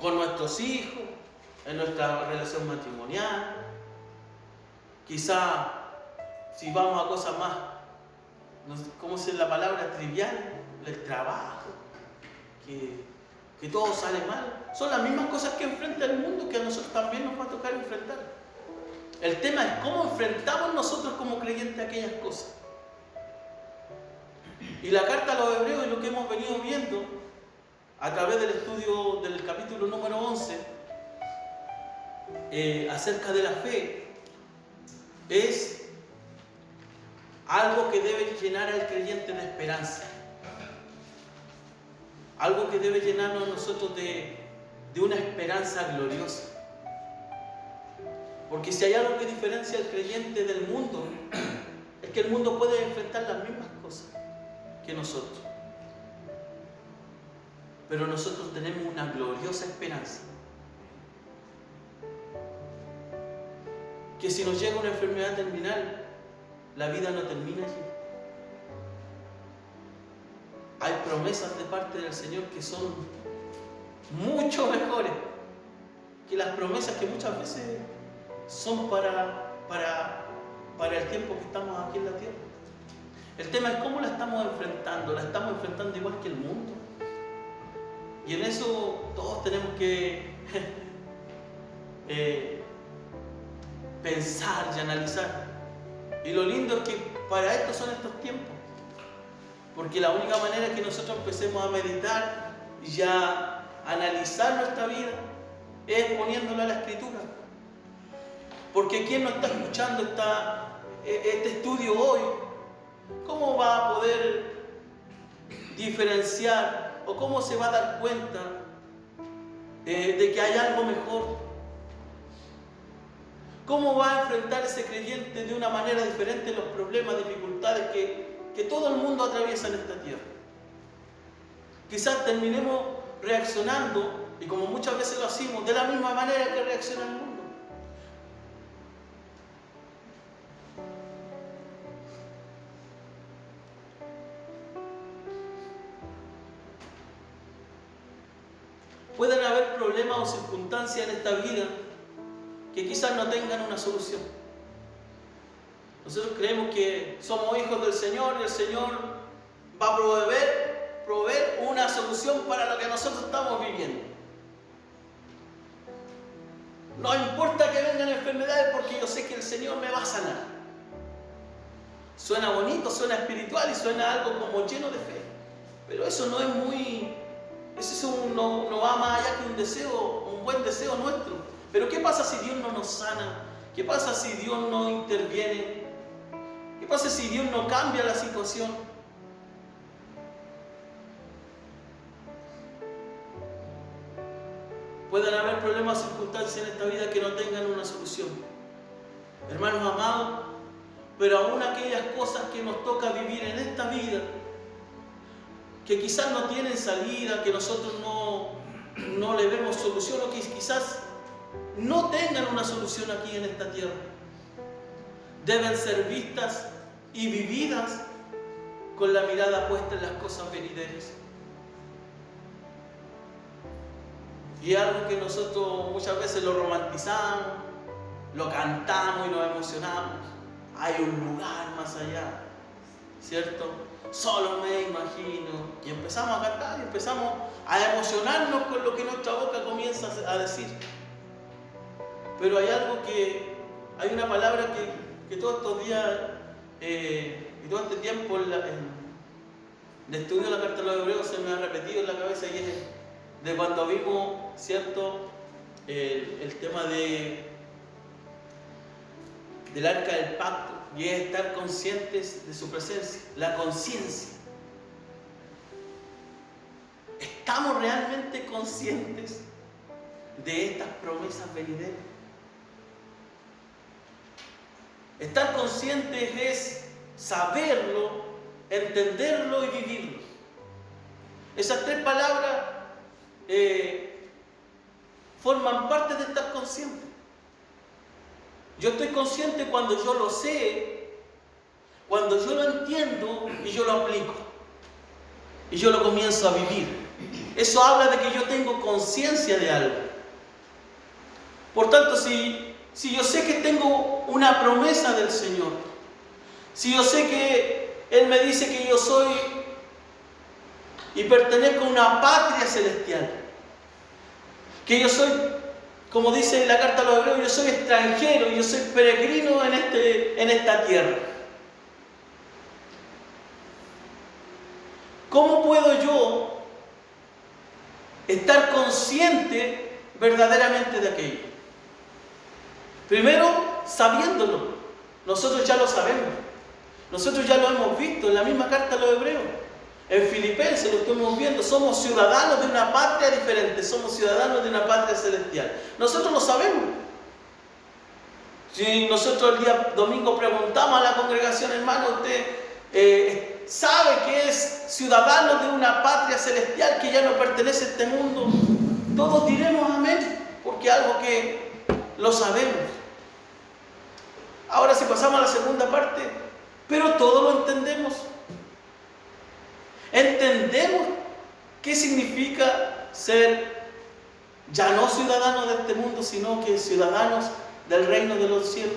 con nuestros hijos, en nuestra relación matrimonial. Quizá si vamos a cosas más, ¿cómo se la palabra trivial? El trabajo, que, que todo sale mal. Son las mismas cosas que enfrenta el mundo que a nosotros también nos va a tocar enfrentar. El tema es cómo enfrentamos nosotros como creyentes aquellas cosas. Y la carta a los hebreos y lo que hemos venido viendo a través del estudio del capítulo número 11 eh, acerca de la fe es algo que debe llenar al creyente de esperanza. Algo que debe llenarnos a nosotros de, de una esperanza gloriosa. Porque si hay algo que diferencia al creyente del mundo, es que el mundo puede enfrentar las mismas cosas que nosotros. Pero nosotros tenemos una gloriosa esperanza. Que si nos llega una enfermedad terminal, la vida no termina allí. Hay promesas de parte del Señor que son mucho mejores que las promesas que muchas veces son para, para, para el tiempo que estamos aquí en la tierra. El tema es cómo la estamos enfrentando. La estamos enfrentando igual que el mundo. Y en eso todos tenemos que eh, pensar y analizar. Y lo lindo es que para esto son estos tiempos. Porque la única manera que nosotros empecemos a meditar y a analizar nuestra vida es poniéndola a la escritura. Porque quien no está escuchando e, este estudio hoy, ¿cómo va a poder diferenciar o cómo se va a dar cuenta eh, de que hay algo mejor? ¿Cómo va a enfrentar ese creyente de una manera diferente los problemas, dificultades que, que todo el mundo atraviesa en esta tierra? Quizás terminemos reaccionando, y como muchas veces lo hacemos, de la misma manera que reacciona el mundo. Circunstancias en esta vida que quizás no tengan una solución. Nosotros creemos que somos hijos del Señor y el Señor va a proveer, proveer una solución para lo que nosotros estamos viviendo. No importa que vengan enfermedades porque yo sé que el Señor me va a sanar. Suena bonito, suena espiritual y suena algo como lleno de fe. Pero eso no es muy eso no, no va más allá que un deseo, un buen deseo nuestro. Pero ¿qué pasa si Dios no nos sana? ¿Qué pasa si Dios no interviene? ¿Qué pasa si Dios no cambia la situación? Pueden haber problemas circunstancias en esta vida que no tengan una solución. Hermanos amados, pero aún aquellas cosas que nos toca vivir en esta vida, que quizás no tienen salida, que nosotros no, no le vemos solución o que quizás no tengan una solución aquí en esta tierra. Deben ser vistas y vividas con la mirada puesta en las cosas venideras. Y algo que nosotros muchas veces lo romantizamos, lo cantamos y nos emocionamos. Hay un lugar más allá, ¿cierto? Solo me imagino. Y empezamos a cantar y empezamos a emocionarnos con lo que nuestra boca comienza a decir. Pero hay algo que, hay una palabra que, todos estos días eh, y todo este tiempo en de estudio de la carta de los hebreos se me ha repetido en la cabeza y es de cuando vimos, ¿cierto? el tema de, del arca del pacto y es estar conscientes de su presencia, la conciencia. ¿Estamos realmente conscientes de estas promesas venideras? Estar conscientes es saberlo, entenderlo y vivirlo. Esas tres palabras eh, forman parte de estar conscientes. Yo estoy consciente cuando yo lo sé, cuando yo lo entiendo y yo lo aplico. Y yo lo comienzo a vivir. eso habla de que yo tengo conciencia de algo. Por tanto, si, si yo sé que tengo una promesa del Señor, si yo sé que Él me dice que yo soy y pertenezco a una patria celestial, que yo soy, como dice la carta a los hebreos, yo soy extranjero, yo soy peregrino en, este, en esta tierra. ¿Cómo puedo yo estar consciente verdaderamente de aquello? Primero, sabiéndolo. Nosotros ya lo sabemos. Nosotros ya lo hemos visto en la misma carta a los hebreos. En Filipenses lo estamos viendo. Somos ciudadanos de una patria diferente. Somos ciudadanos de una patria celestial. Nosotros lo sabemos. Si nosotros el día domingo preguntamos a la congregación, hermano, usted eh, sabe que es ciudadano de una patria celestial que ya no pertenece a este mundo, todos diremos amén, porque algo que lo sabemos. Ahora si pasamos a la segunda parte, pero todo lo entendemos. Entendemos qué significa ser ya no ciudadanos de este mundo, sino que ciudadanos del reino de los cielos.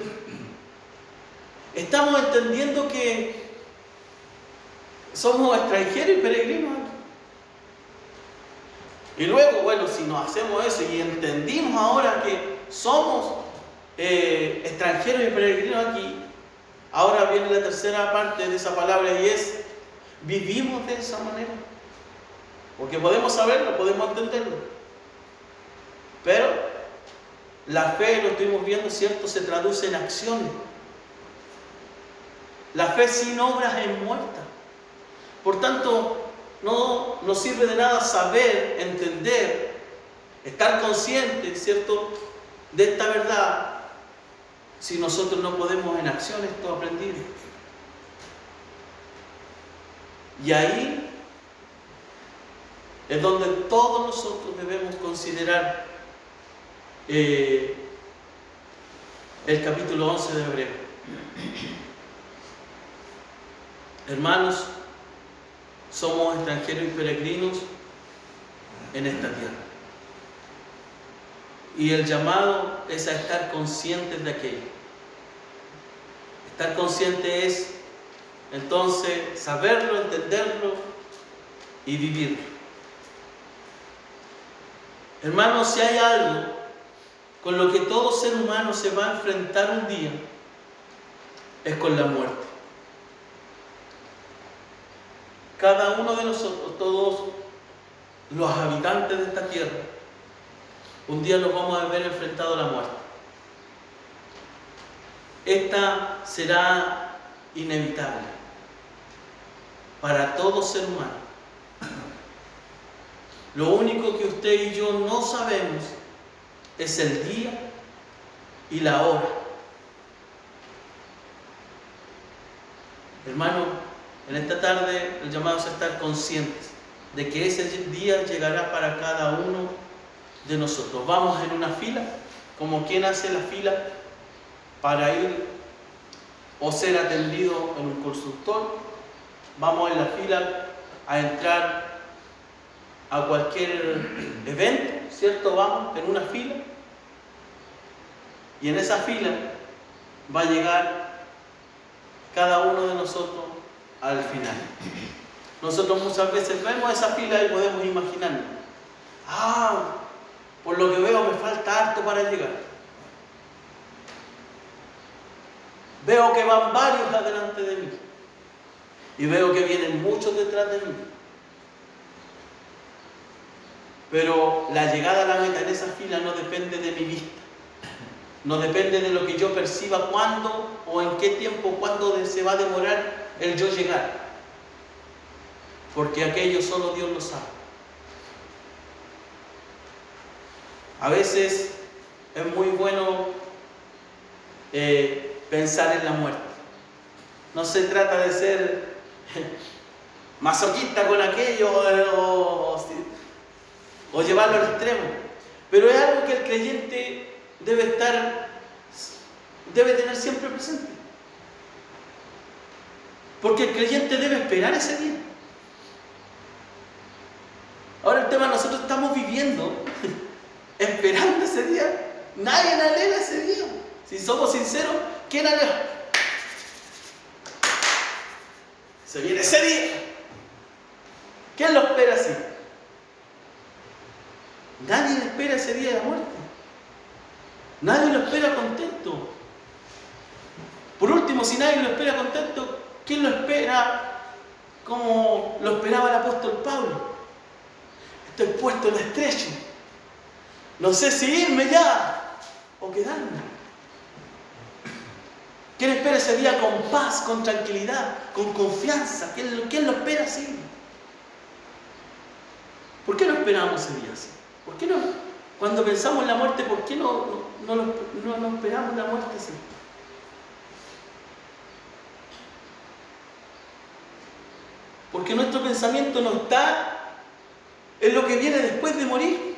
Estamos entendiendo que somos extranjeros y peregrinos. Y luego, bueno, si nos hacemos eso y entendimos ahora que somos eh, extranjeros y peregrinos aquí, ahora viene la tercera parte de esa palabra y es, vivimos de esa manera. Porque podemos saberlo, podemos entenderlo. Pero la fe, lo estuvimos viendo, ¿cierto? Se traduce en acciones. La fe sin obras es muerta. Por tanto, no nos sirve de nada saber, entender, estar conscientes, ¿cierto?, de esta verdad si nosotros no podemos en acción esto aprendido. Y ahí es donde todos nosotros debemos considerar eh, el capítulo 11 de Hebreo. Hermanos, somos extranjeros y peregrinos en esta tierra. Y el llamado es a estar conscientes de aquello. Estar consciente es entonces saberlo, entenderlo y vivirlo. Hermanos, si hay algo con lo que todo ser humano se va a enfrentar un día, es con la muerte. Cada uno de nosotros, todos los habitantes de esta tierra, un día nos vamos a ver enfrentados a la muerte. Esta será inevitable para todo ser humano. Lo único que usted y yo no sabemos es el día y la hora. Hermano, en esta tarde el llamado es a estar conscientes de que ese día llegará para cada uno de nosotros. Vamos en una fila, como quien hace la fila para ir o ser atendido en un consultor. Vamos en la fila a entrar a cualquier evento, ¿cierto? Vamos en una fila. Y en esa fila va a llegar cada uno de nosotros al final. Nosotros muchas veces vemos esa fila y podemos imaginar, ah, por lo que veo me falta harto para llegar. Veo que van varios adelante de mí y veo que vienen muchos detrás de mí. Pero la llegada a la meta en esa fila no depende de mi vista. No depende de lo que yo perciba cuándo o en qué tiempo, cuándo se va a demorar el yo llegar. Porque aquello solo Dios lo sabe. A veces es muy bueno eh, pensar en la muerte. No se trata de ser masoquista con aquello o, llevarlo al extremo. Pero es algo que el creyente debe estar, debe tener siempre presente. Porque el creyente debe esperar ese día. Ahora el tema, nosotros estamos viviendo, esperando ese día. Nadie anhela ese día. Si somos sinceros, ¿quién anhela? Se viene ese día. ¿Quién lo espera así? Nadie espera ese día de la muerte. Nadie lo espera contento. Por último, si nadie lo espera contento, ¿quién lo espera como lo esperaba el apóstol Pablo? Estoy puesto en estrecho. No sé si irme ya o quedarme. ¿Quién espera ese día con paz, con tranquilidad, con confianza? ¿Quién, lo espera así? ¿Por qué no esperamos ese día así? ¿Por qué no? Cuando pensamos en la muerte, ¿por qué no, no, no esperamos la muerte así? Porque nuestro pensamiento no está en lo que viene después de morir.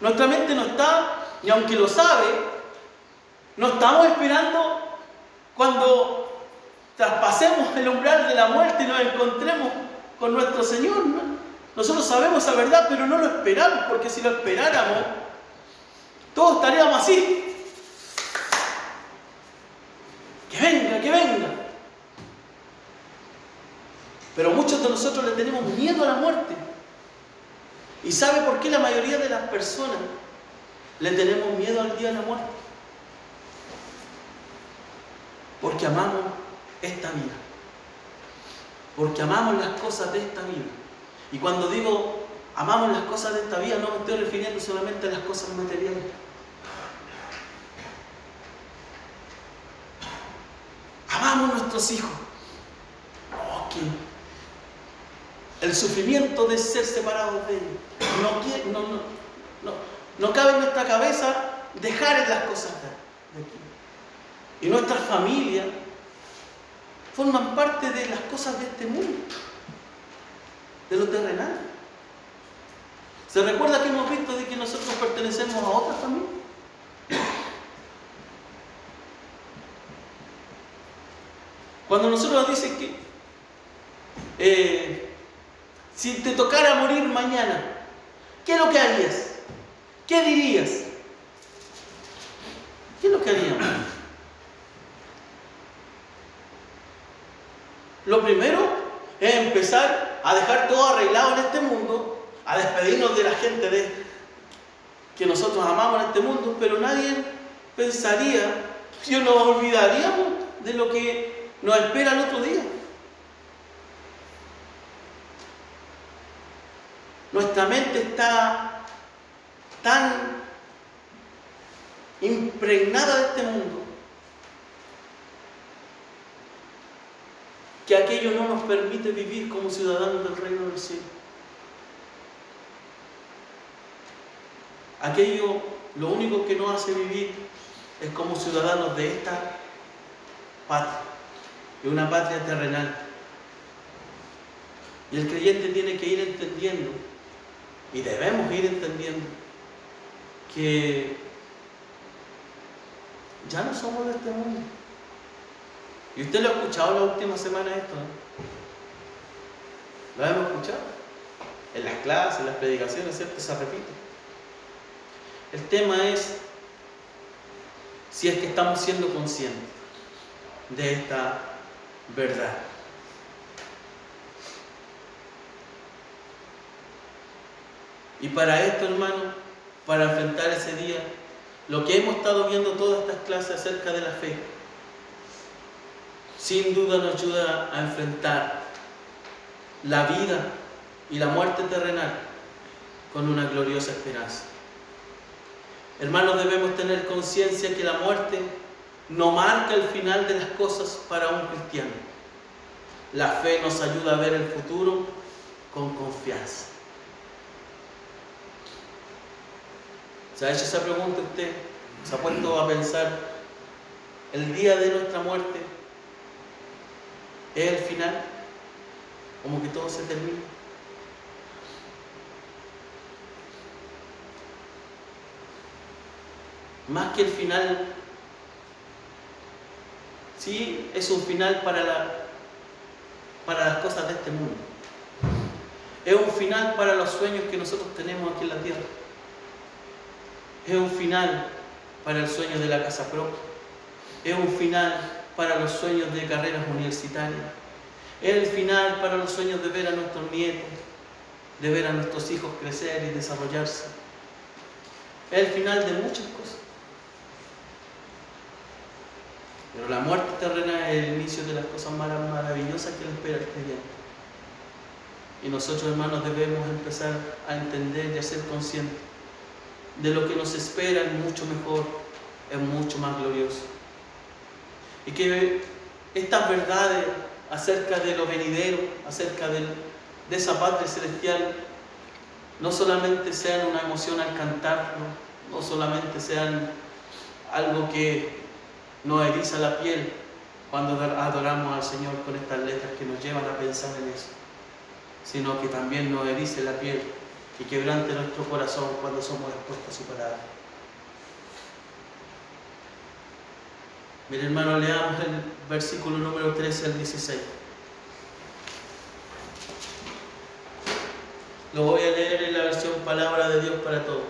Nuestra mente no está, y aunque lo sabe, no estamos esperando cuando traspasemos el umbral de la muerte y nos encontremos con nuestro Señor. Nosotros sabemos esa verdad, pero no lo esperamos, porque si lo esperáramos, todos estaríamos así. Que venga, que venga. Pero muchos de nosotros le tenemos miedo a la muerte. ¿Y sabe por qué la mayoría de las personas le tenemos miedo al día de la muerte? Porque amamos esta vida. Porque amamos las cosas de esta vida. Y cuando digo amamos las cosas de esta vida, no me estoy refiriendo solamente a las cosas materiales. Amamos nuestros hijos. Oh, el sufrimiento de ser separados de ellos. No, no, no, no, cabe en nuestra cabeza dejar las cosas de aquí. Y nuestras familias forman parte de las cosas de este mundo, de lo terrenal. ¿Se recuerda que hemos visto de que nosotros pertenecemos a otra familia? Cuando nosotros nos dicen que eh, si te tocara morir mañana, ¿qué es lo que harías? ¿Qué dirías? ¿Qué es lo que haríamos? Lo primero es empezar a dejar todo arreglado en este mundo, a despedirnos de la gente que nosotros amamos en este mundo, pero nadie pensaría, que nos olvidaríamos de lo que nos espera el otro día. Nuestra mente está tan impregnada de este mundo que aquello no nos permite vivir como ciudadanos del reino del cielo. Aquello lo único que nos hace vivir es como ciudadanos de esta patria, de una patria terrenal. Y el creyente tiene que ir entendiendo y debemos ir entendiendo que ya no somos de este mundo. Y usted lo ha escuchado la última semana esto, ¿Lo hemos escuchado? En las clases, en las predicaciones, ¿cierto? Se repite. El tema es si es que estamos siendo conscientes de esta verdad. Y para esto, hermano, para enfrentar ese día, lo que hemos estado viendo todas estas clases acerca de la fe, sin duda nos ayuda a enfrentar la vida y la muerte terrenal con una gloriosa esperanza. Hermanos, debemos tener conciencia que la muerte no marca el final de las cosas para un cristiano. La fe nos ayuda a ver el futuro con confianza. ¿Se ha hecho esa pregunta usted? ¿Se ha puesto a pensar el día de nuestra muerte es el final? Como que todo se termina. Más que el final, sí es un final para, para las cosas de este mundo. Es un final para los sueños que nosotros tenemos aquí en la tierra. Es un final para el sueño de la casa propia. Es un final para los sueños de carreras universitarias. Es el final para los sueños de ver a nuestros nietos, de ver a nuestros hijos crecer y desarrollarse. Es el final de muchas cosas. Pero la muerte terrena es el inicio de las cosas maravillosas que le espera al creyente. Y nosotros, hermanos, debemos empezar a entender y a ser conscientes de lo que nos espera es mucho mejor, es mucho más glorioso. Y que estas verdades acerca de lo venidero, acerca de esa patria celestial, no solamente sean una emoción al cantarlo, no solamente sean algo que nos eriza la piel cuando adoramos al Señor con estas letras que nos llevan a pensar en eso, sino que también nos erice la piel y quebrante nuestro corazón cuando somos expuestos a su palabra. Mire hermano, leamos el versículo número 13 al 16. Lo voy a leer en la versión Palabra de Dios para todos.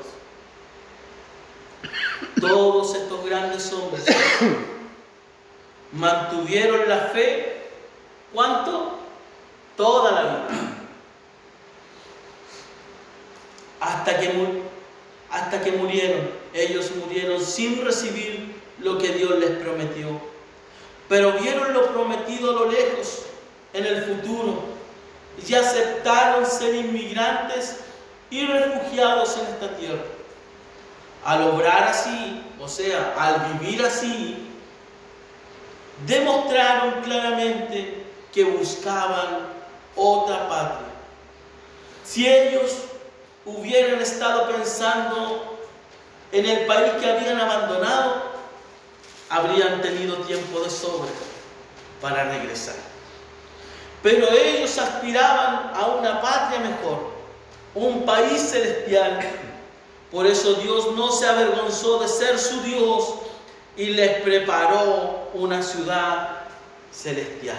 Todos estos grandes hombres mantuvieron la fe, ¿cuánto? Toda la vida hasta que, hasta que murieron. Ellos murieron sin recibir lo que Dios les prometió. Pero vieron lo prometido a lo lejos, en el futuro, y aceptaron ser inmigrantes y refugiados en esta tierra. Al obrar así, o sea, al vivir así, demostraron claramente que buscaban otra patria. Si ellos hubieran estado pensando en el país que habían abandonado, habrían tenido tiempo de sobra para regresar. Pero ellos aspiraban a una patria mejor, un país celestial. Por eso Dios no se avergonzó de ser su Dios y les preparó una ciudad celestial.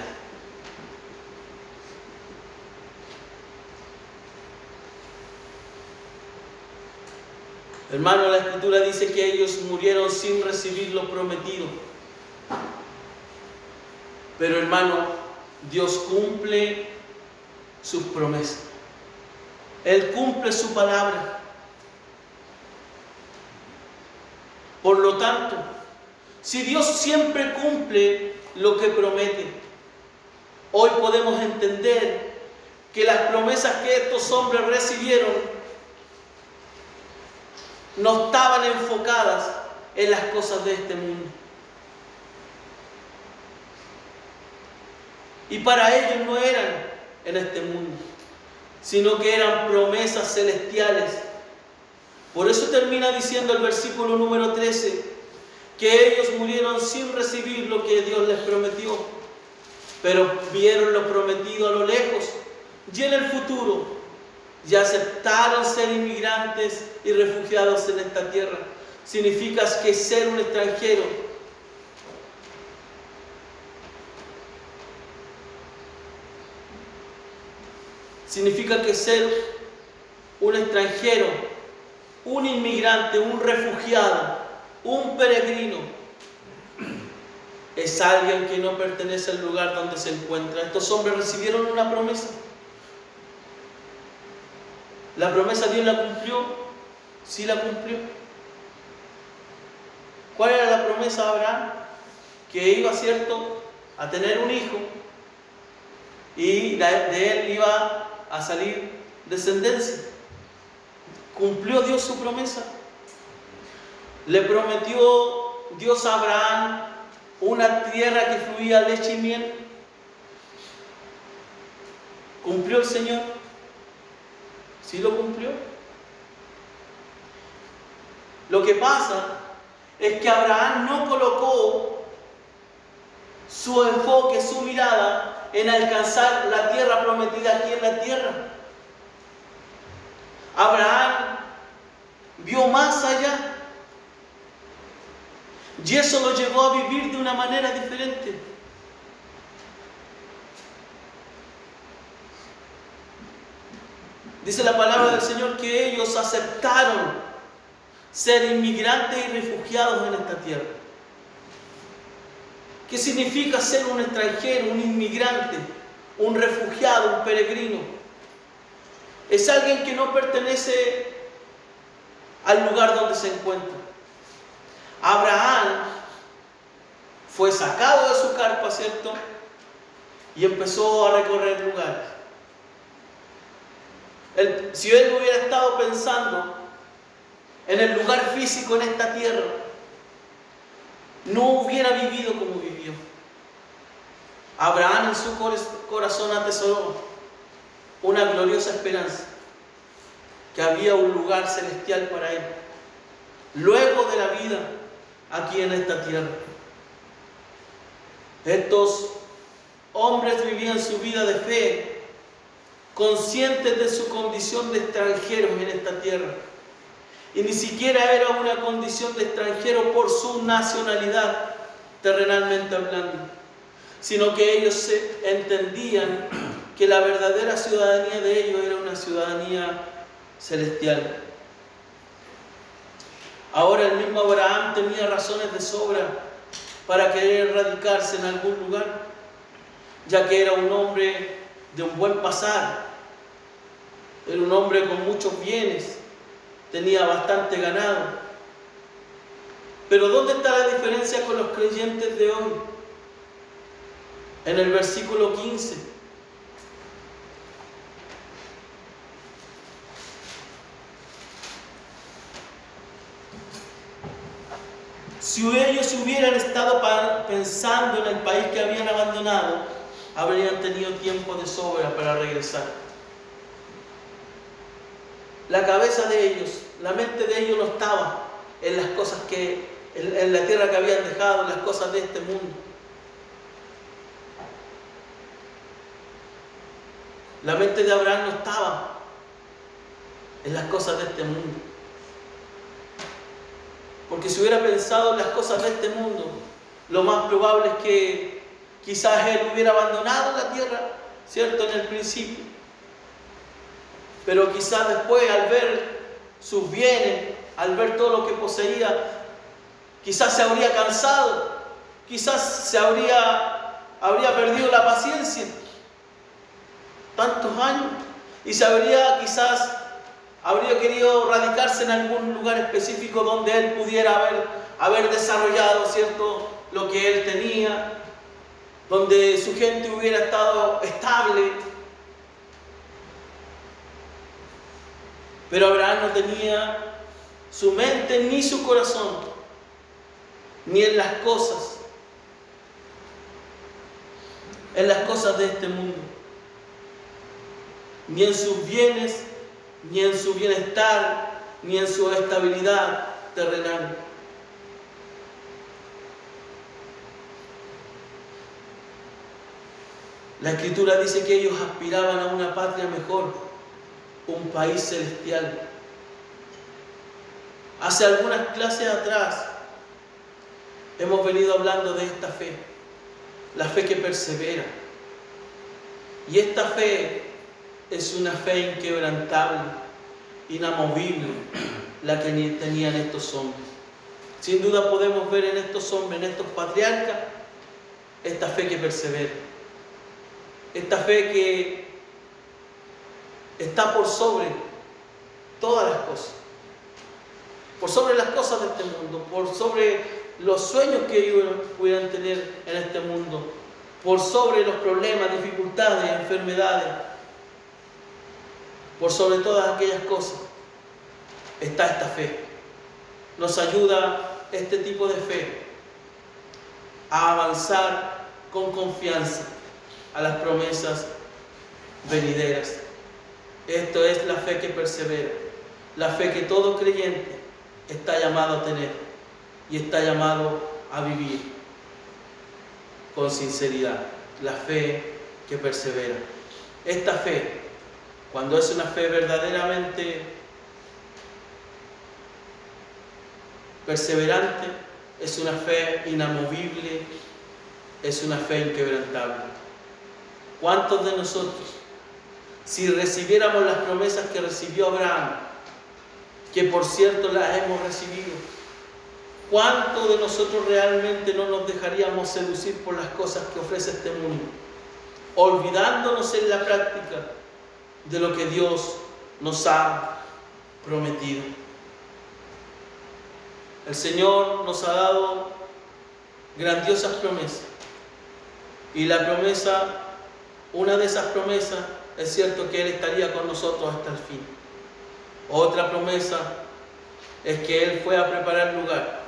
Hermano, la escritura dice que ellos murieron sin recibir lo prometido. Pero hermano, Dios cumple sus promesas. Él cumple su palabra. Por lo tanto, si Dios siempre cumple lo que promete, hoy podemos entender que las promesas que estos hombres recibieron no estaban enfocadas en las cosas de este mundo. Y para ellos no eran en este mundo, sino que eran promesas celestiales. Por eso termina diciendo el versículo número 13, que ellos murieron sin recibir lo que Dios les prometió, pero vieron lo prometido a lo lejos y en el futuro y aceptaron ser inmigrantes y refugiados en esta tierra. Significa que ser un extranjero significa que ser un extranjero, un inmigrante, un refugiado, un peregrino, es alguien que no pertenece al lugar donde se encuentra. Estos hombres recibieron una promesa. La promesa Dios la cumplió, sí la cumplió. ¿Cuál era la promesa de Abraham? Que iba, cierto, a tener un hijo y de él iba a salir descendencia. ¿Cumplió Dios su promesa? Le prometió Dios a Abraham una tierra que fluía leche y miel. ¿Cumplió el Señor? ¿Sí lo cumplió? Lo que pasa es que Abraham no colocó su enfoque, su mirada en alcanzar la tierra prometida aquí en la tierra. Abraham vio más allá. Y eso lo llevó a vivir de una manera diferente. Dice la palabra del Señor que ellos aceptaron ser inmigrantes y refugiados en esta tierra. ¿Qué significa ser un extranjero, un inmigrante, un refugiado, un peregrino? Es alguien que no pertenece al lugar donde se encuentra. Abraham fue sacado de su carpa, ¿cierto? Y empezó a recorrer lugares si él hubiera estado pensando en el lugar físico en esta tierra, no hubiera vivido como vivió. Abraham en su corazón atesoró una gloriosa esperanza, que había un lugar celestial para él, luego de la vida aquí en esta tierra. Estos hombres vivían su vida de fe conscientes de su condición de extranjeros en esta tierra. Y ni siquiera era una condición de extranjero por su nacionalidad, terrenalmente hablando, sino que ellos entendían que la verdadera ciudadanía de ellos era una ciudadanía celestial. Ahora el mismo Abraham tenía razones de sobra para querer radicarse en algún lugar, ya que era un hombre de un buen pasar, era un hombre con muchos bienes, tenía bastante ganado. Pero ¿dónde está la diferencia con los creyentes de hoy? En el versículo 15. Si ellos hubieran estado pensando en el país que habían abandonado, habrían tenido tiempo de sobra para regresar. La cabeza de ellos, la mente de ellos no estaba en las cosas que, en, la tierra que habían dejado, en las cosas de este mundo. La mente de Abraham no estaba en las cosas de este mundo. Porque si hubiera pensado en las cosas de este mundo, lo más probable es que quizás él hubiera abandonado la tierra, ¿cierto? En el principio. Pero quizás después al ver sus bienes, al ver todo lo que poseía, quizás se habría cansado, quizás se habría, habría perdido la paciencia. Tantos años. Y se habría quizás, habría querido radicarse en algún lugar específico donde él pudiera haber, haber desarrollado, ¿cierto? Lo que él tenía, donde su gente hubiera estado estable, Pero Abraham no tenía su mente ni su corazón, ni en las cosas, en las cosas de este mundo, ni en sus bienes, ni en su bienestar, ni en su estabilidad terrenal. La escritura dice que ellos aspiraban a una patria mejor un país celestial. Hace algunas clases atrás hemos venido hablando de esta fe, la fe que persevera. Y esta fe es una fe inquebrantable, inamovible, la que tenían estos hombres. Sin duda podemos ver en estos hombres, en estos patriarcas, esta fe que persevera. Esta fe que está por sobre todas las cosas. Por sobre las cosas de este mundo, por sobre los sueños que ellos pudieran tener en este mundo, por sobre los problemas, dificultades, enfermedades, por sobre todas aquellas cosas, está esta fe. Nos ayuda este tipo de fe a avanzar con confianza a las promesas venideras. Esto es la fe que persevera, la fe que todo creyente está llamado a tener y está llamado a vivir con sinceridad, la fe que persevera. Esta fe, cuando es una fe verdaderamente perseverante, es una fe inamovible, es una fe inquebrantable. ¿Cuántos de nosotros si recibiéramos las promesas que recibió Abraham, que por cierto las hemos recibido, ¿cuánto de nosotros realmente no nos dejaríamos seducir por las cosas que ofrece este mundo? Olvidándonos en la práctica de lo que Dios nos ha prometido. El Señor nos ha dado grandiosas promesas. Y la promesa, una de esas promesas, es cierto que Él estaría con nosotros hasta el fin. Otra promesa es que Él fue a preparar lugar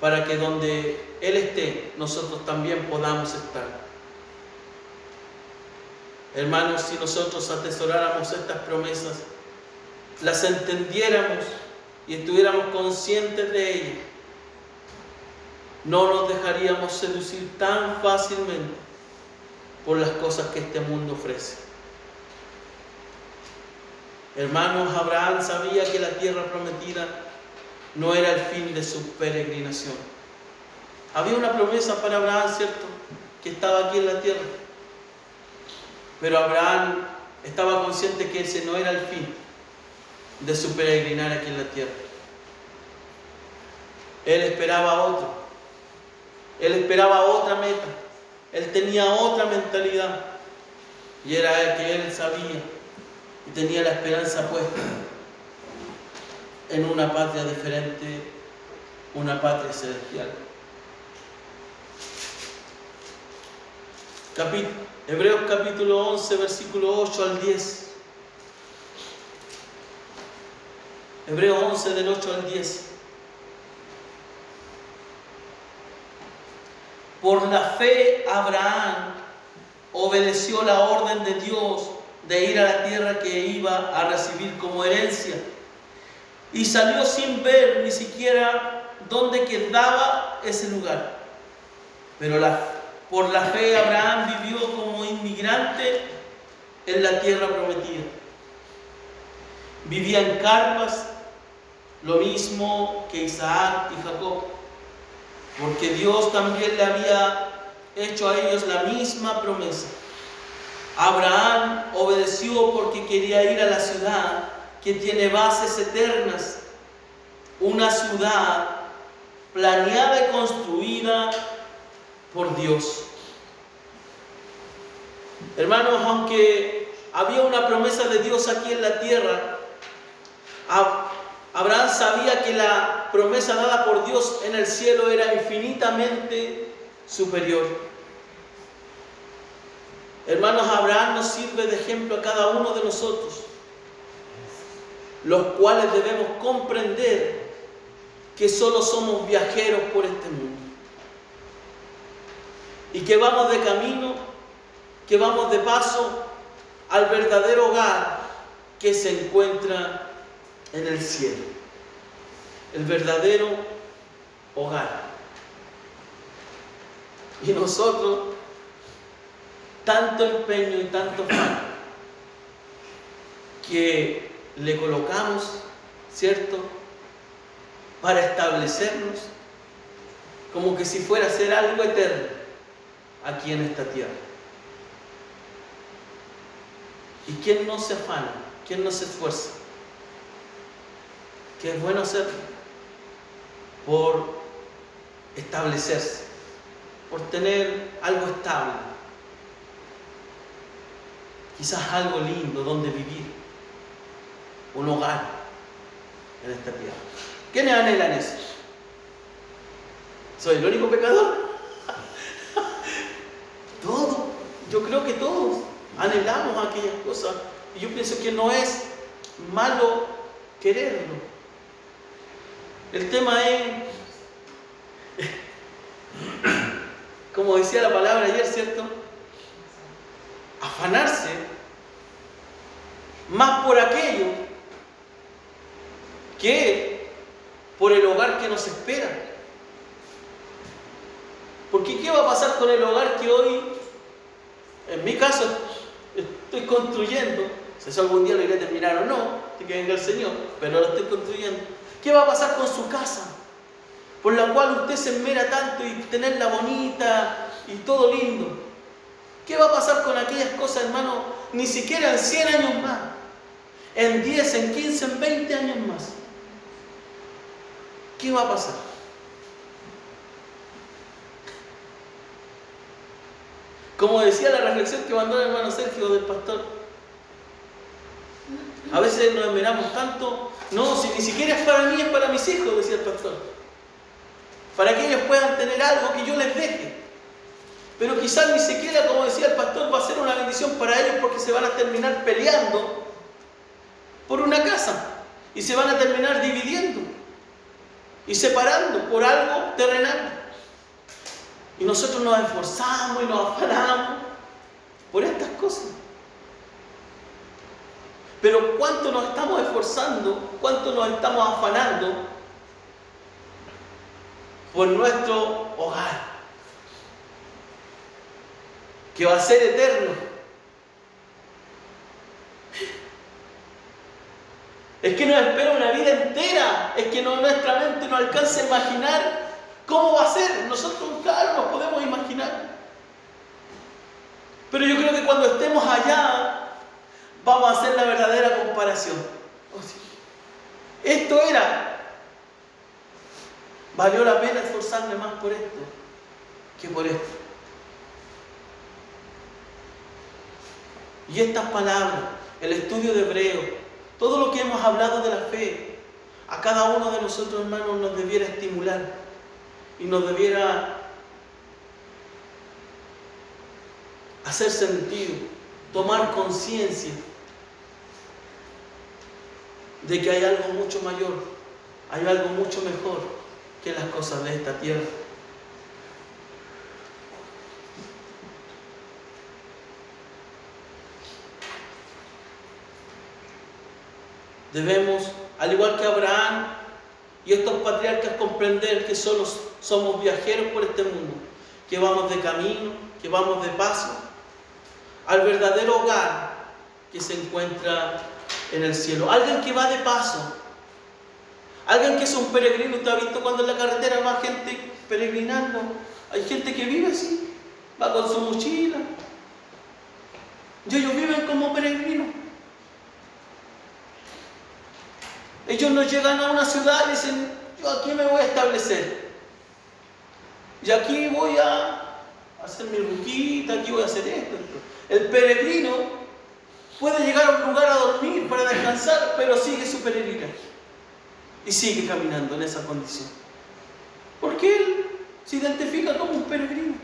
para que donde Él esté, nosotros también podamos estar. Hermanos, si nosotros atesoráramos estas promesas, las entendiéramos y estuviéramos conscientes de ellas, no nos dejaríamos seducir tan fácilmente por las cosas que este mundo ofrece. Hermanos, Abraham sabía que la tierra prometida no era el fin de su peregrinación. Había una promesa para Abraham, ¿cierto? Que estaba aquí en la tierra. Pero Abraham estaba consciente que ese no era el fin de su peregrinar aquí en la tierra. Él esperaba otro. Él esperaba otra meta. Él tenía otra mentalidad. Y era el que él sabía y tenía la esperanza puesta en una patria diferente, una patria celestial. Hebreos capítulo 11, versículo 8 al 10. Hebreos 11 del 8 al 10. Por la fe Abraham obedeció la orden de Dios de ir a la tierra que iba a recibir como herencia. Y salió sin ver ni siquiera dónde quedaba ese lugar. Pero la, por la fe Abraham vivió como inmigrante en la tierra prometida. Vivía en carpas, lo mismo que Isaac y Jacob, porque Dios también le había hecho a ellos la misma promesa. Abraham obedeció porque quería ir a la ciudad que tiene bases eternas, una ciudad planeada y construida por Dios. Hermanos, aunque había una promesa de Dios aquí en la tierra, Abraham sabía que la promesa dada por Dios en el cielo era infinitamente superior. Hermanos, Abraham nos sirve de ejemplo a cada uno de nosotros, los cuales debemos comprender que solo somos viajeros por este mundo. Y que vamos de camino, que vamos de paso al verdadero hogar que se encuentra en el cielo. El verdadero hogar. Y nosotros tanto empeño y tanto fallo que le colocamos, ¿cierto? Para establecernos como que si fuera a ser algo eterno aquí en esta tierra. ¿Y quién no se afana? ¿Quién no se esfuerza? Que es bueno hacerlo por establecerse, por tener algo estable quizás algo lindo donde vivir, un hogar en esta tierra. ¿Quiénes anhelan eso? ¿Soy el único pecador? todos, yo creo que todos anhelamos aquellas cosas y yo pienso que no es malo quererlo. El tema es, como decía la palabra ayer, ¿cierto? Afanarse más por aquello que por el hogar que nos espera. Porque ¿qué va a pasar con el hogar que hoy, en mi caso, estoy construyendo? Si eso algún día lo iré a terminar o no, que venga el Señor, pero lo estoy construyendo. ¿Qué va a pasar con su casa? Por la cual usted se enmera tanto y tenerla bonita y todo lindo. ¿Qué va a pasar con aquellas cosas, hermano? Ni siquiera en 100 años más. En 10, en 15, en 20 años más. ¿Qué va a pasar? Como decía la reflexión que mandó el hermano Sergio del pastor, a veces nos miramos tanto, no, si ni siquiera es para mí, es para mis hijos, decía el pastor. Para que ellos puedan tener algo que yo les deje. Pero quizás ni siquiera, como decía el pastor, va a ser una bendición para ellos porque se van a terminar peleando por una casa y se van a terminar dividiendo y separando por algo terrenal. Y nosotros nos esforzamos y nos afanamos por estas cosas. Pero ¿cuánto nos estamos esforzando? ¿Cuánto nos estamos afanando por nuestro hogar? Que va a ser eterno. Es que nos espera una vida entera. Es que nuestra mente no alcanza a imaginar ¿Cómo va a ser? Nosotros, claro, nos podemos imaginar. Pero yo creo que cuando estemos allá, vamos a hacer la verdadera comparación. Oh, esto era. Valió la pena esforzarme más por esto que por esto. Y estas palabras, el estudio de hebreo, todo lo que hemos hablado de la fe, a cada uno de nosotros, hermanos, nos debiera estimular y nos debiera hacer sentido, tomar conciencia de que hay algo mucho mayor, hay algo mucho mejor que las cosas de esta tierra. Debemos, al igual que Abraham y estos patriarcas, comprender que solo somos viajeros por este mundo, que vamos de camino, que vamos de paso, al verdadero hogar que se encuentra en el cielo. Alguien que va de paso, alguien que es un peregrino. ¿Usted ha visto cuando en la carretera va gente peregrinando? Hay gente que vive así, va con su mochila. Y ellos viven como peregrinos. Ellos no llegan a una ciudad y dicen, yo aquí me voy a establecer. Y aquí voy a hacer mi ruquita, aquí voy a hacer esto, El peregrino puede llegar a un lugar a dormir para descansar, pero sigue su peregrina. Y sigue caminando en esa condición. Porque él se identifica como un peregrino.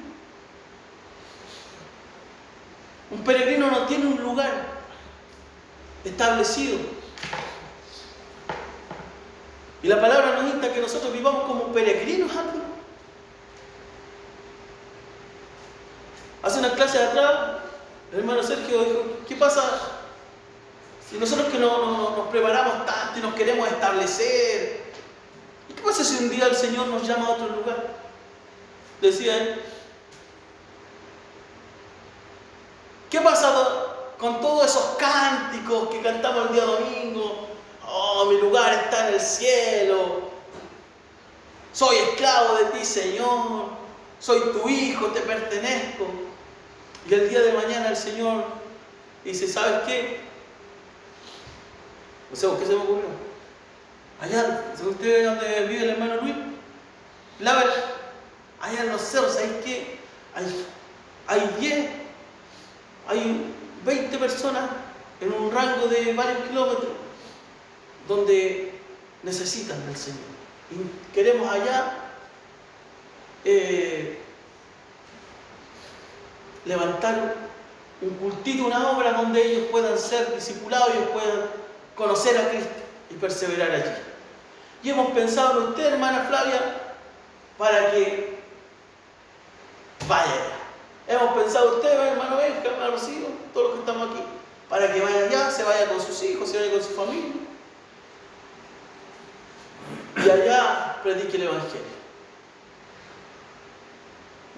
Un peregrino no tiene un lugar establecido. Y la palabra nos insta que nosotros vivamos como peregrinos, Hace una clase de atrás, el hermano Sergio dijo, ¿qué pasa si nosotros que no, nos preparamos tanto y nos queremos establecer? ¿Y qué pasa si un día el Señor nos llama a otro lugar? Decía él. ¿Qué pasa con todos esos cánticos que cantamos el día domingo? Oh, mi lugar está en el cielo. Soy esclavo de ti, Señor. Soy tu hijo, te pertenezco. Y el día de mañana el Señor dice, ¿sabes qué? O sea, ¿qué se me ocurrió? Allá, usted donde vive el hermano Luis, la allá en los cerros, ¿sabes qué? Hay, hay 10, hay 20 personas en un rango de varios kilómetros donde necesitan del Señor. Y queremos allá eh, levantar un cultivo, una obra donde ellos puedan ser discipulados, ellos puedan conocer a Cristo y perseverar allí. Y hemos pensado en usted, hermana Flavia, para que vaya. Hemos pensado en usted, hermano Benja, hermano Rocío, todos los que estamos aquí, para que vaya allá, se vaya con sus hijos, se vaya con su familia. Y allá predique el Evangelio.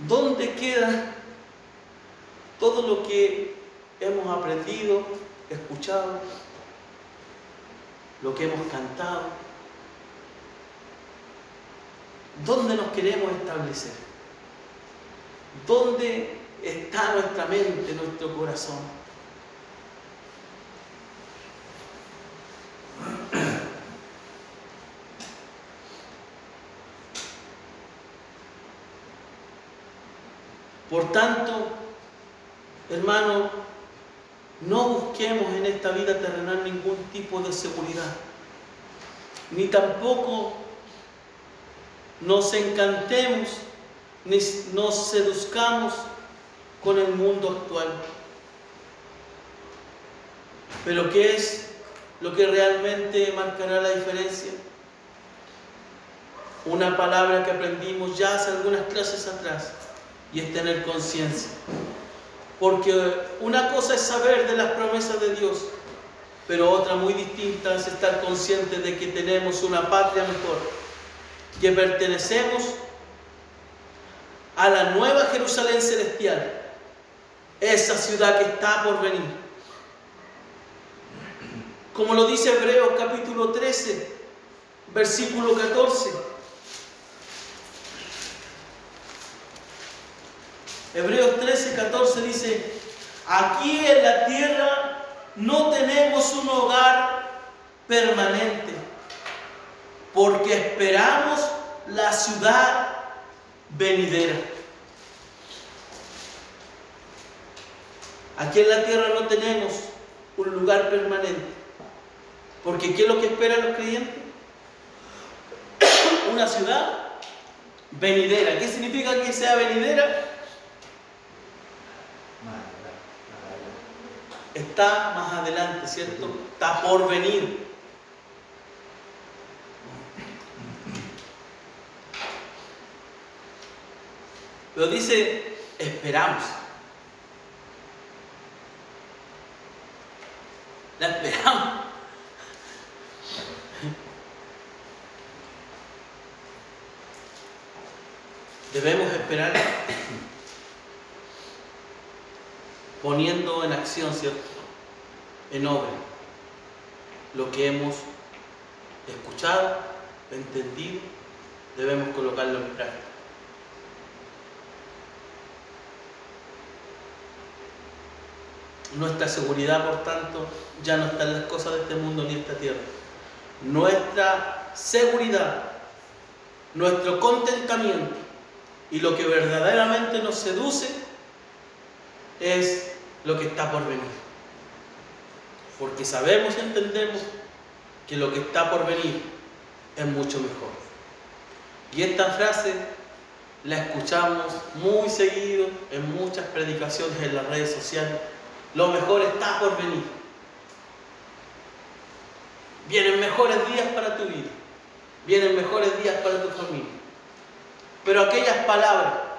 ¿Dónde queda todo lo que hemos aprendido, escuchado, lo que hemos cantado, ¿dónde nos queremos establecer? ¿Dónde está nuestra mente, nuestro corazón. Por tanto, hermano, no busquemos en esta vida terrenal ningún tipo de seguridad, ni tampoco nos encantemos, ni nos seduzcamos con el mundo actual. Pero ¿qué es lo que realmente marcará la diferencia? Una palabra que aprendimos ya hace algunas clases atrás y es tener conciencia. Porque una cosa es saber de las promesas de Dios, pero otra muy distinta es estar consciente de que tenemos una patria mejor, que pertenecemos a la nueva Jerusalén celestial, esa ciudad que está por venir. Como lo dice Hebreos capítulo 13, versículo 14. Hebreos 13, 14 dice, aquí en la tierra no tenemos un hogar permanente, porque esperamos la ciudad venidera. Aquí en la tierra no tenemos un lugar permanente, porque ¿qué es lo que esperan los creyentes? Una ciudad venidera. ¿Qué significa que sea venidera? Está más adelante, ¿cierto? Está por venir. Pero dice, esperamos. La esperamos. Debemos esperar poniendo en acción, ¿cierto? En obra lo que hemos escuchado, entendido, debemos colocarlo en práctica. Nuestra seguridad, por tanto, ya no está en las cosas de este mundo ni en esta tierra. Nuestra seguridad, nuestro contentamiento y lo que verdaderamente nos seduce es lo que está por venir. Porque sabemos y entendemos que lo que está por venir es mucho mejor. Y esta frase la escuchamos muy seguido en muchas predicaciones en las redes sociales. Lo mejor está por venir. Vienen mejores días para tu vida. Vienen mejores días para tu familia. Pero aquellas palabras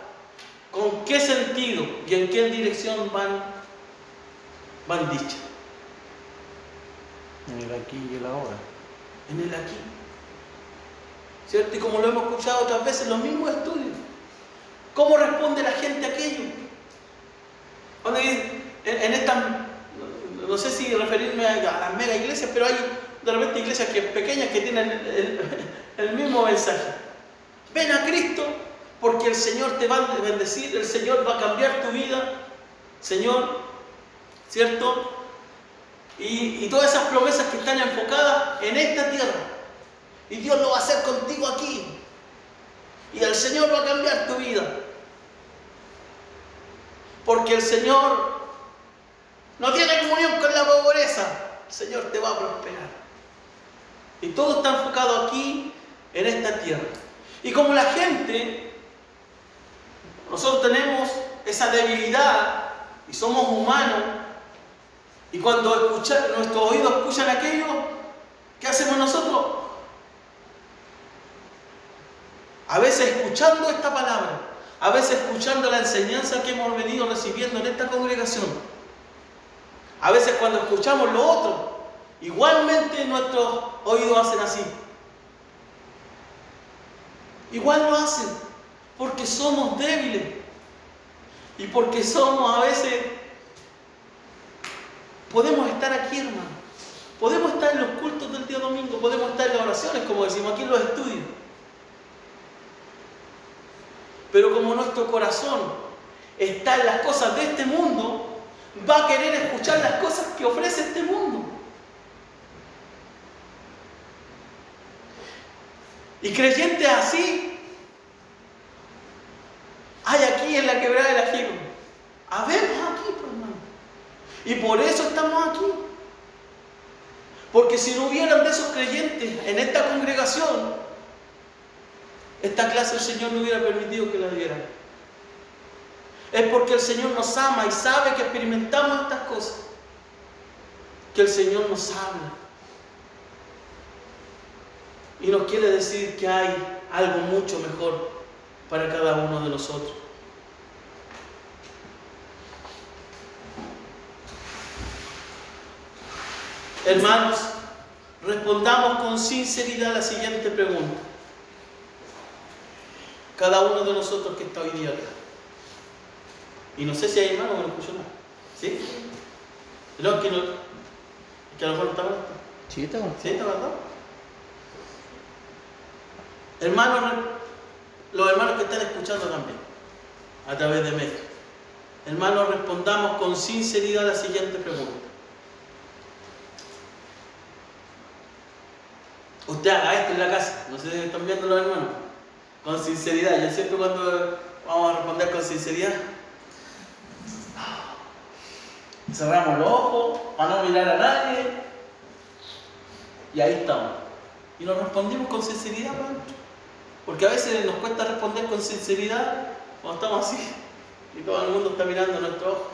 ¿Con qué sentido y en qué dirección van, van dichas? En el aquí y el ahora. En el aquí. ¿Cierto? Y como lo hemos escuchado otras veces, los mismos estudios. ¿Cómo responde la gente a aquello? en, esta, no sé si referirme a, las mega iglesias, pero hay de repente iglesias que, pequeñas que tienen el mismo mensaje. Ven a Cristo porque el Señor te va a bendecir, el Señor va a cambiar tu vida, Señor, ¿cierto? Y, todas esas promesas que están enfocadas en esta tierra. Y Dios lo va a hacer contigo aquí. Y el Señor va a cambiar tu vida. Porque el Señor no tiene comunión con la pobreza. El Señor te va a prosperar. Y todo está enfocado aquí, en esta tierra. Y como la gente nosotros tenemos esa debilidad y somos humanos. Y cuando nuestros oídos escuchan aquello, ¿qué hacemos nosotros? A veces escuchando esta palabra, a veces escuchando la enseñanza que hemos venido recibiendo en esta congregación, a veces cuando escuchamos lo otro, igualmente nuestros oídos hacen así. Igual lo hacen porque somos débiles y porque somos a veces, podemos estar aquí hermano, podemos estar en los cultos del día domingo, podemos estar en las oraciones, como decimos aquí en los estudios. Pero como nuestro corazón está en las cosas de este mundo, va a querer escuchar las cosas que ofrece este mundo. Y creyentes así hay aquí en la quebrada de la Habemos aquí, pues, hermano. Y por eso estamos aquí. Porque si no hubieran de esos creyentes en esta congregación, esta clase el Señor no hubiera permitido que la dieran. Es porque el Señor nos ama y sabe que experimentamos estas cosas. Que el Señor nos habla. Y nos quiere decir que hay algo mucho mejor para cada uno de nosotros. Hermanos, respondamos con sinceridad la siguiente pregunta. Cada uno de nosotros que está hoy día acá. Y no sé si hay hermanos que no escucho nada. ¿Sí? No, que, no, que a lo mejor no. Sí, está ¿Sí está? Hermanos, los hermanos que están escuchando también, a través de México. Hermanos, respondamos con sinceridad la siguiente pregunta. Usted haga esto en la casa, no sé si están viendo los hermanos, con sinceridad. Yo siempre cuando vamos a responder con sinceridad, cerramos los ojos para no mirar a nadie y ahí estamos. Y nos respondimos con sinceridad, porque a veces nos cuesta responder con sinceridad cuando estamos así y todo el mundo está mirando a nuestros ojos.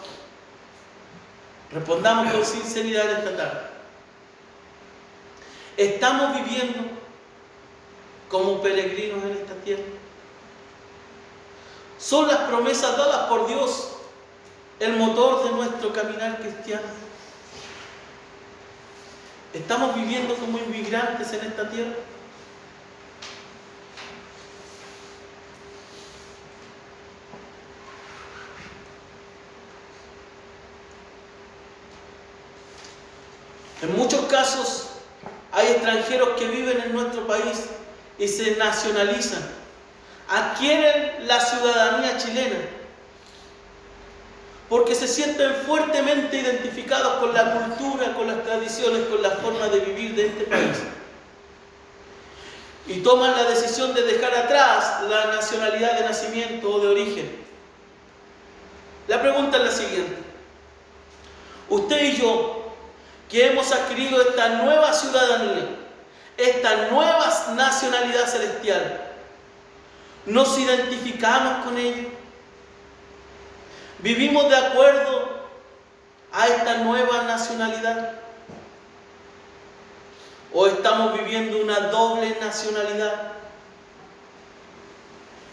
Respondamos con sinceridad esta tarde. Estamos viviendo como peregrinos en esta tierra. Son las promesas dadas por Dios el motor de nuestro caminar cristiano. Estamos viviendo como inmigrantes en esta tierra. En muchos casos extranjeros que viven en nuestro país y se nacionalizan, adquieren la ciudadanía chilena, porque se sienten fuertemente identificados con la cultura, con las tradiciones, con la forma de vivir de este país. Y toman la decisión de dejar atrás la nacionalidad de nacimiento o de origen. La pregunta es la siguiente. Usted y yo que hemos adquirido esta nueva ciudadanía, esta nueva nacionalidad celestial, nos identificamos con ella, vivimos de acuerdo a esta nueva nacionalidad, o estamos viviendo una doble nacionalidad,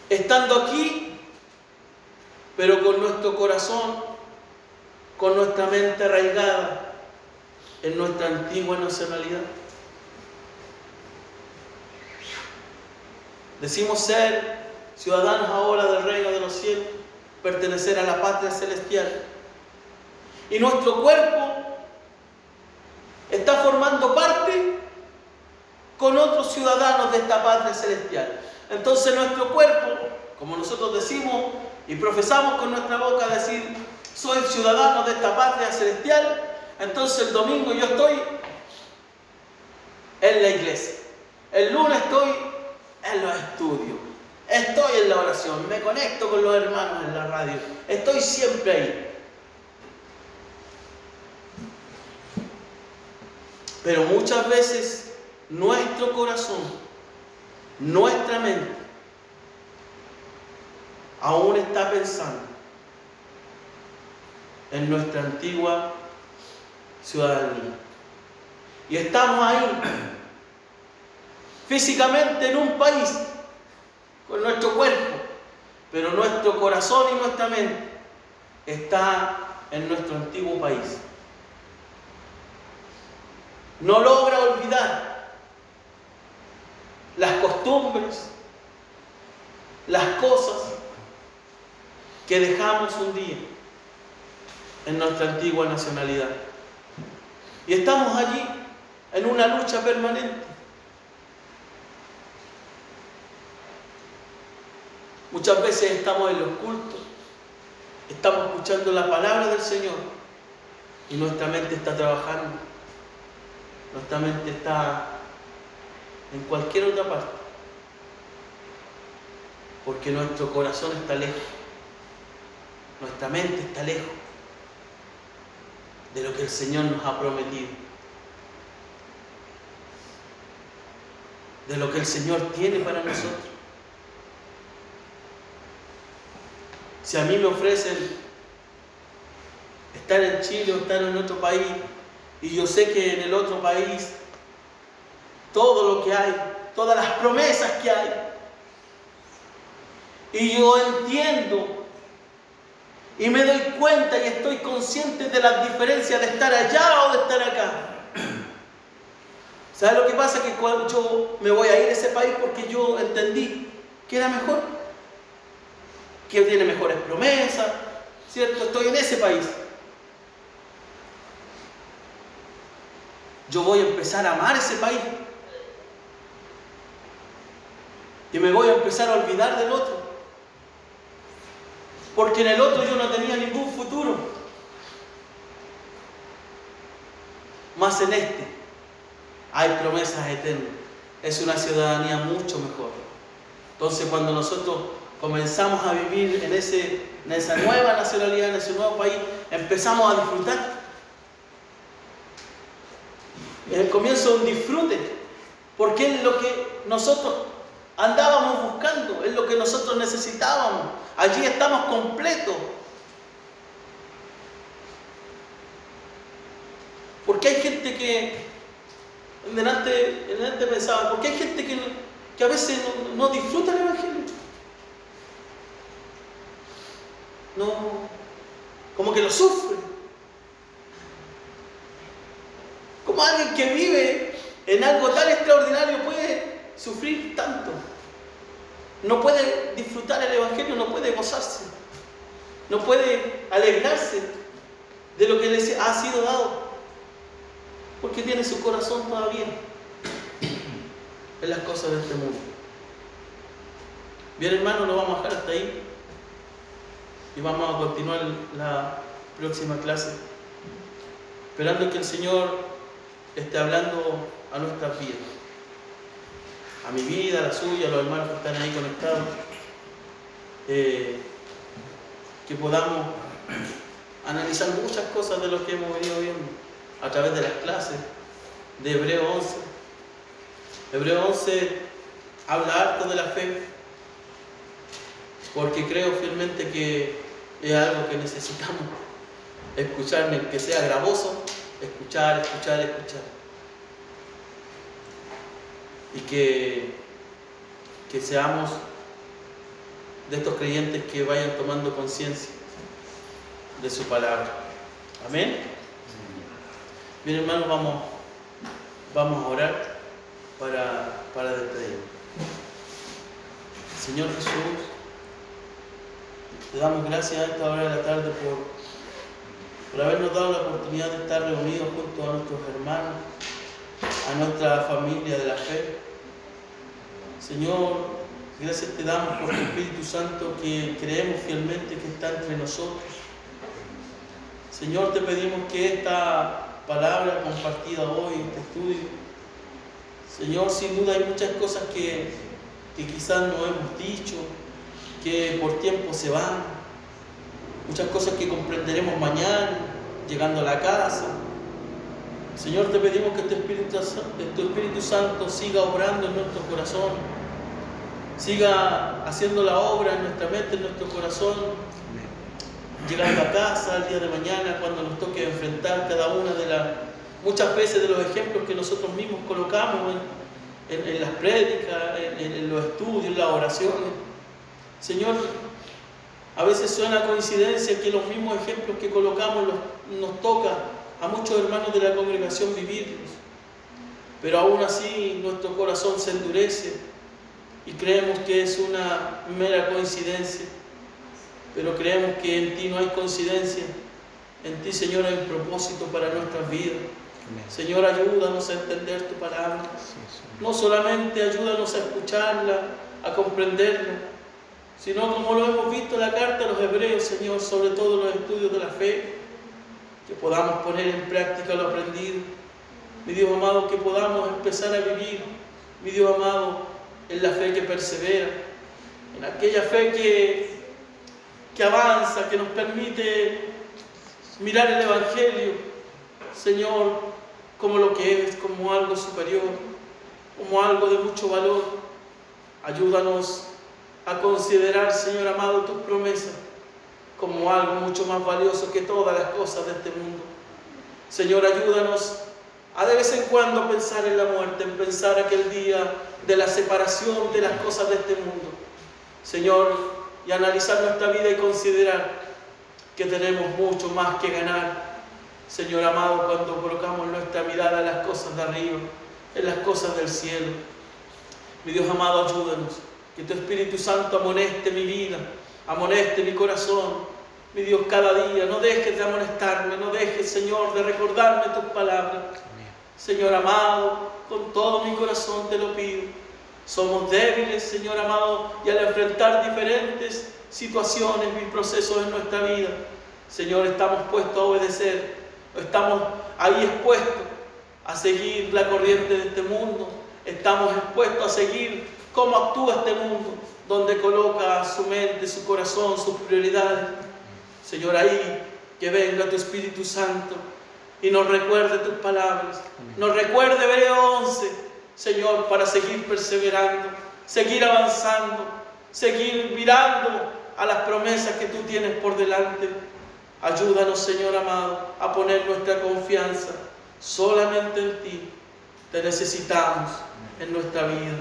estando aquí, pero con nuestro corazón, con nuestra mente arraigada en nuestra antigua nacionalidad. Decimos ser ciudadanos ahora del reino de los cielos, pertenecer a la patria celestial. Y nuestro cuerpo está formando parte con otros ciudadanos de esta patria celestial. Entonces nuestro cuerpo, como nosotros decimos y profesamos con nuestra boca decir, soy ciudadano de esta patria celestial, entonces el domingo yo estoy en la iglesia. El lunes estoy en los estudios. Estoy en la oración. Me conecto con los hermanos en la radio. Estoy siempre ahí. Pero muchas veces nuestro corazón, nuestra mente, aún está pensando en nuestra antigua ciudadanía. Y estamos ahí, físicamente en un país, con nuestro cuerpo, pero nuestro corazón y nuestra mente está en nuestro antiguo país. No logra olvidar las costumbres, las cosas que dejamos un día en nuestra antigua nacionalidad. Y estamos allí en una lucha permanente. Muchas veces estamos en los cultos estamos escuchando la palabra del Señor y nuestra mente está trabajando. Nuestra mente está en cualquier otra parte. Porque nuestro corazón está lejos. Nuestra mente está lejos de lo que el Señor nos ha prometido. De lo que el Señor tiene para nosotros. Si a mí me ofrecen estar en Chile o estar en otro país, y yo sé que en el otro país todo lo que hay, todas las promesas que hay, y yo entiendo y me doy cuenta y estoy consciente de las diferencias de estar allá o de estar acá. ¿Sabes lo que pasa? Que cuando yo me voy a ir a ese país porque yo entendí que era mejor, que tiene mejores promesas, ¿cierto? Estoy en ese país. Yo voy a empezar a amar ese país. Y me voy a empezar a olvidar del otro. Porque en el otro yo no tenía ningún futuro. Más en este hay promesas eternas. Es una ciudadanía mucho mejor. Entonces cuando nosotros comenzamos a vivir en, ese, en esa nueva nacionalidad, en ese nuevo país, empezamos a disfrutar. Es el comienzo de un disfrute, porque es lo que nosotros andábamos buscando, es lo que nosotros necesitábamos. Allí estamos completos. Porque hay gente que, en delante, pensaba, porque hay gente que, que a veces no, disfruta el Evangelio. No, como que lo sufre. Como alguien que vive en algo tan extraordinario puede sufrir tanto. No puede disfrutar el Evangelio, no puede gozarse, no puede alegrarse de lo que le ha sido dado, porque tiene su corazón todavía en las cosas de este mundo. Bien hermano, lo vamos a dejar hasta ahí y vamos a continuar la próxima clase, esperando que el Señor esté hablando a nuestras vidas a mi vida, a la suya, a los hermanos que están ahí conectados, eh, que podamos analizar muchas cosas de lo que hemos venido viendo a través de las clases de Hebreo 11. Hebreo 11 habla harto de la fe, porque creo fielmente que es algo que necesitamos escuchar, que sea gravoso, escuchar, escuchar, escuchar y que, que seamos de estos creyentes que vayan tomando conciencia de su palabra. Amén. Bien hermanos, vamos, vamos a orar para, para despedir. Señor Jesús, te damos gracias a esta hora de la tarde por, por habernos dado la oportunidad de estar reunidos junto a nuestros hermanos, a nuestra familia de la fe. Señor, gracias te damos por tu Espíritu Santo que creemos fielmente que está entre nosotros. Señor, te pedimos que esta palabra compartida hoy, este estudio, Señor, sin duda hay muchas cosas que, que quizás no hemos dicho, que por tiempo se van, muchas cosas que comprenderemos mañana, llegando a la casa. Señor, te pedimos que tu Espíritu, tu Espíritu Santo siga obrando en nuestro corazón siga haciendo la obra en nuestra mente, en nuestro corazón, llegando a casa el día de mañana cuando nos toque enfrentar cada una de las, muchas veces de los ejemplos que nosotros mismos colocamos en, las prédicas, en, los estudios, en las oraciones. Señor, a veces suena coincidencia que los mismos ejemplos que colocamos nos toca a muchos hermanos de la congregación vivirlos, pero aún así nuestro corazón se endurece y creemos que es una mera coincidencia, pero creemos que en ti no hay coincidencia, en ti Señor hay un propósito para nuestras vidas. Señor, ayúdanos a entender tu palabra. No solamente ayúdanos a escucharla, a comprenderla, sino como lo hemos visto en la carta a los hebreos, Señor, sobre todo los estudios de la fe, que podamos poner en práctica lo aprendido. Mi Dios amado, que podamos empezar a vivir, mi Dios amado, en la fe que persevera, en aquella fe que, que avanza, que nos permite mirar el Evangelio, Señor, como lo que es, como algo superior, como algo de mucho valor. Ayúdanos a considerar, Señor amado, tus promesas como algo mucho más valioso que todas las cosas de este mundo. Señor, ayúdanos a de vez en cuando pensar en la muerte, en pensar aquel día de la separación de las cosas de este mundo. Señor, y analizar nuestra vida y considerar que tenemos mucho más que ganar. Señor amado, cuando colocamos nuestra mirada en las cosas de arriba, en las cosas del cielo. Mi Dios amado, ayúdanos. Que tu Espíritu Santo amoneste mi vida, amoneste mi corazón. Mi Dios, cada día, no dejes de amonestarme, no dejes, Señor, de recordarme tus palabras. Señor amado, con todo mi corazón te lo pido. Somos débiles, Señor amado, y al enfrentar diferentes situaciones y procesos en nuestra vida, Señor, estamos puestos a obedecer, estamos ahí expuestos a seguir la corriente de este mundo, estamos expuestos a seguir cómo actúa este mundo, donde coloca su mente, su corazón, sus prioridades. Señor, ahí que venga tu Espíritu Santo y nos recuerde tus palabras. Nos recuerde Hebreo 11, Señor, para seguir perseverando, seguir avanzando, seguir mirando a las promesas que tú tienes por delante. Ayúdanos, Señor amado, a poner nuestra confianza solamente en ti. Te necesitamos en nuestra vida.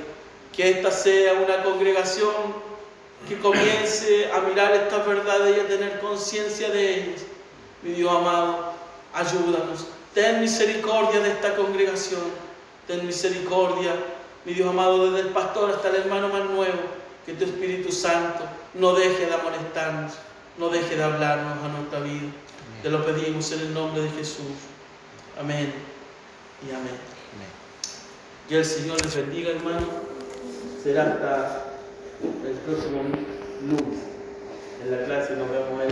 Que esta sea una congregación que comience a mirar estas verdades y a tener conciencia de ellas. Mi Dios amado, ayúdanos. Ten misericordia de esta congregación. Ten misericordia, mi Dios amado, desde el pastor hasta el hermano más nuevo. Que tu Espíritu Santo no deje de amonestarnos, no deje de hablarnos a nuestra vida. Te lo pedimos en el nombre de Jesús. Amén y amén. Que el Señor les bendiga, hermano será hasta el próximo lunes. En la clase nos vemos ahí.